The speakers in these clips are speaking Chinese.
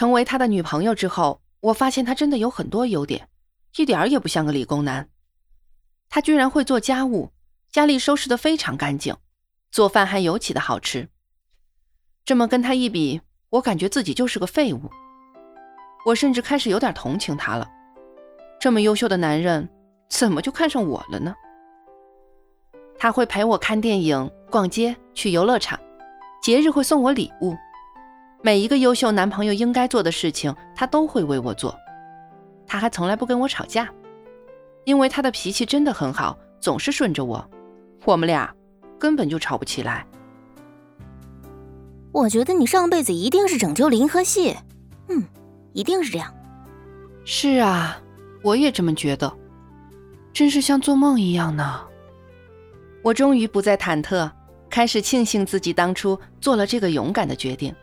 成为他的女朋友之后，我发现他真的有很多优点，一点儿也不像个理工男。他居然会做家务，家里收拾的非常干净，做饭还尤其的好吃。这么跟他一比，我感觉自己就是个废物。我甚至开始有点同情他了。这么优秀的男人，怎么就看上我了呢？他会陪我看电影、逛街、去游乐场，节日会送我礼物。每一个优秀男朋友应该做的事情，他都会为我做。他还从来不跟我吵架，因为他的脾气真的很好，总是顺着我。我们俩根本就吵不起来。我觉得你上辈子一定是拯救了银河系，嗯，一定是这样。是啊，我也这么觉得，真是像做梦一样呢。我终于不再忐忑，开始庆幸自己当初做了这个勇敢的决定。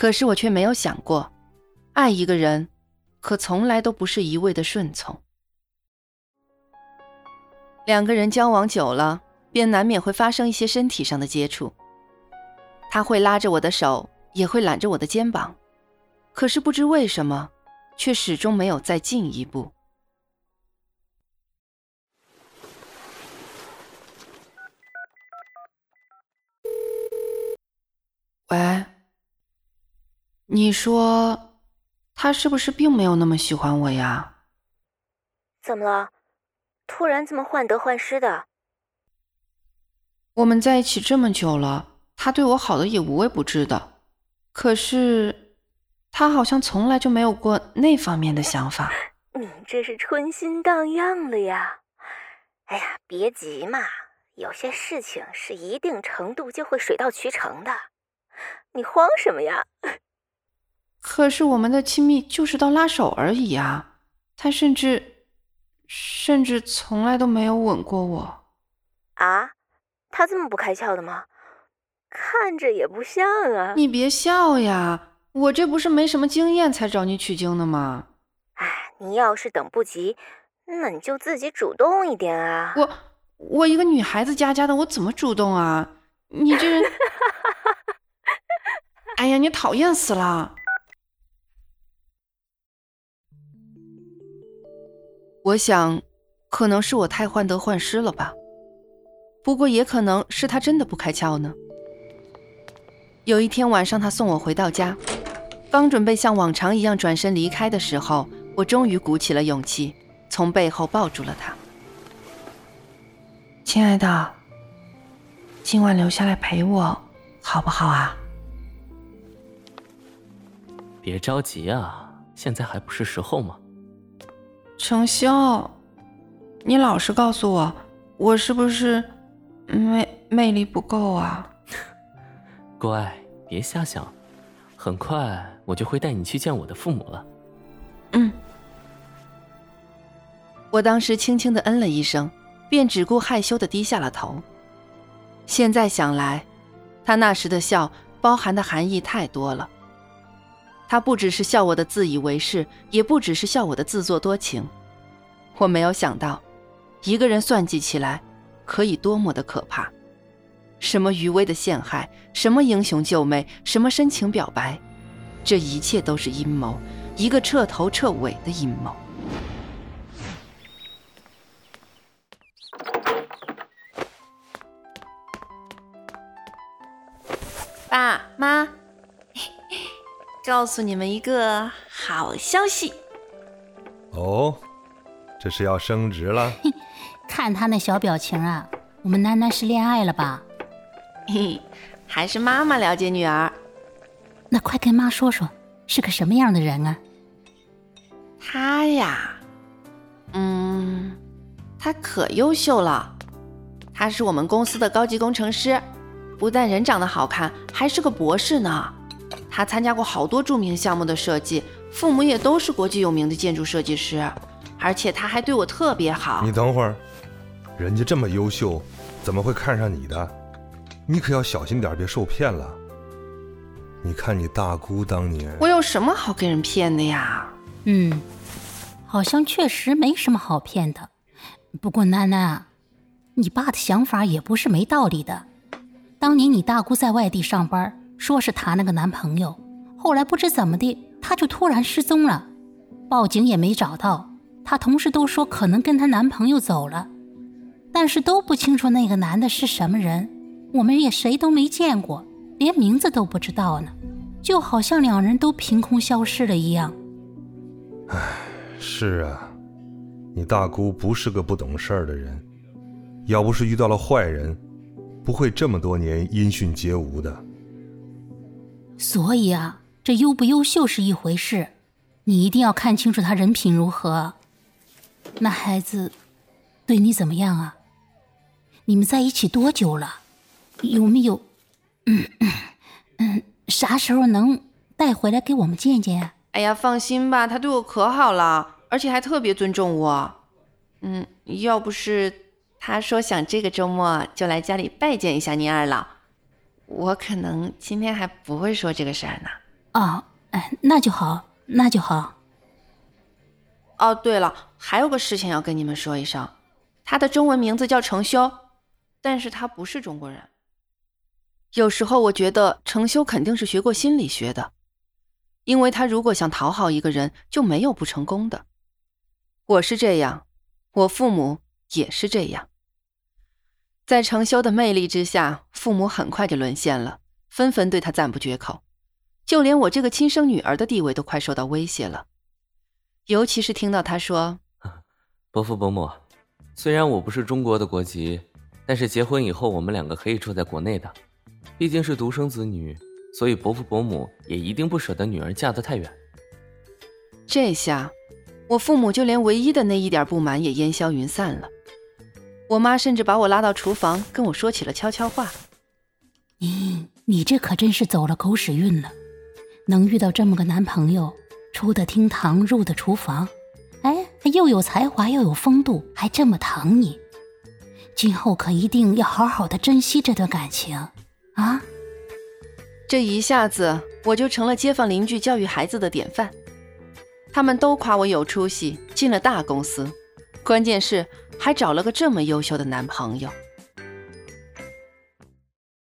可是我却没有想过，爱一个人，可从来都不是一味的顺从。两个人交往久了，便难免会发生一些身体上的接触。他会拉着我的手，也会揽着我的肩膀，可是不知为什么，却始终没有再进一步。你说，他是不是并没有那么喜欢我呀？怎么了？突然这么患得患失的？我们在一起这么久了，他对我好的也无微不至的，可是他好像从来就没有过那方面的想法。你这是春心荡漾了呀！哎呀，别急嘛，有些事情是一定程度就会水到渠成的，你慌什么呀？可是我们的亲密就是到拉手而已啊！他甚至，甚至从来都没有吻过我。啊？他这么不开窍的吗？看着也不像啊！你别笑呀，我这不是没什么经验才找你取经的吗？哎，你要是等不及，那你就自己主动一点啊！我，我一个女孩子家家的，我怎么主动啊？你这人，哎呀，你讨厌死了！我想，可能是我太患得患失了吧。不过也可能是他真的不开窍呢。有一天晚上，他送我回到家，刚准备像往常一样转身离开的时候，我终于鼓起了勇气，从背后抱住了他。亲爱的，今晚留下来陪我，好不好啊？别着急啊，现在还不是时候吗？程潇，你老实告诉我，我是不是魅魅力不够啊？乖，别瞎想，很快我就会带你去见我的父母了。嗯。我当时轻轻的嗯了一声，便只顾害羞的低下了头。现在想来，他那时的笑包含的含义太多了。他不只是笑我的自以为是，也不只是笑我的自作多情。我没有想到，一个人算计起来，可以多么的可怕。什么余威的陷害，什么英雄救美，什么深情表白，这一切都是阴谋，一个彻头彻尾的阴谋。爸妈。告诉你们一个好消息哦，这是要升职了？看他那小表情啊，我们囡囡是恋爱了吧？嘿，还是妈妈了解女儿。那快跟妈说说，是个什么样的人啊？他呀，嗯，他可优秀了，他是我们公司的高级工程师，不但人长得好看，还是个博士呢。他参加过好多著名项目的设计，父母也都是国际有名的建筑设计师，而且他还对我特别好。你等会儿，人家这么优秀，怎么会看上你的？你可要小心点，别受骗了。你看你大姑当年，我有什么好给人骗的呀？嗯，好像确实没什么好骗的。不过楠楠，你爸的想法也不是没道理的。当年你大姑在外地上班。说是谈了个男朋友，后来不知怎么的她就突然失踪了，报警也没找到。她同事都说可能跟她男朋友走了，但是都不清楚那个男的是什么人，我们也谁都没见过，连名字都不知道呢，就好像两人都凭空消失了一样。唉，是啊，你大姑不是个不懂事儿的人，要不是遇到了坏人，不会这么多年音讯皆无的。所以啊，这优不优秀是一回事，你一定要看清楚他人品如何。那孩子对你怎么样啊？你们在一起多久了？有没有？嗯嗯，啥时候能带回来给我们见见？哎呀，放心吧，他对我可好了，而且还特别尊重我。嗯，要不是他说想这个周末就来家里拜见一下您二老。我可能今天还不会说这个事儿呢。哦，哎，那就好，那就好。哦，对了，还有个事情要跟你们说一声，他的中文名字叫程修，但是他不是中国人。有时候我觉得程修肯定是学过心理学的，因为他如果想讨好一个人，就没有不成功的。我是这样，我父母也是这样。在程修的魅力之下，父母很快就沦陷了，纷纷对他赞不绝口，就连我这个亲生女儿的地位都快受到威胁了。尤其是听到他说：“伯父伯母，虽然我不是中国的国籍，但是结婚以后我们两个可以住在国内的，毕竟是独生子女，所以伯父伯母也一定不舍得女儿嫁得太远。”这下，我父母就连唯一的那一点不满也烟消云散了。我妈甚至把我拉到厨房，跟我说起了悄悄话：“你你这可真是走了狗屎运了，能遇到这么个男朋友，出得厅堂，入得厨房，哎，又有才华又有风度，还这么疼你，今后可一定要好好的珍惜这段感情啊！”这一下子，我就成了街坊邻居教育孩子的典范，他们都夸我有出息，进了大公司。关键是还找了个这么优秀的男朋友。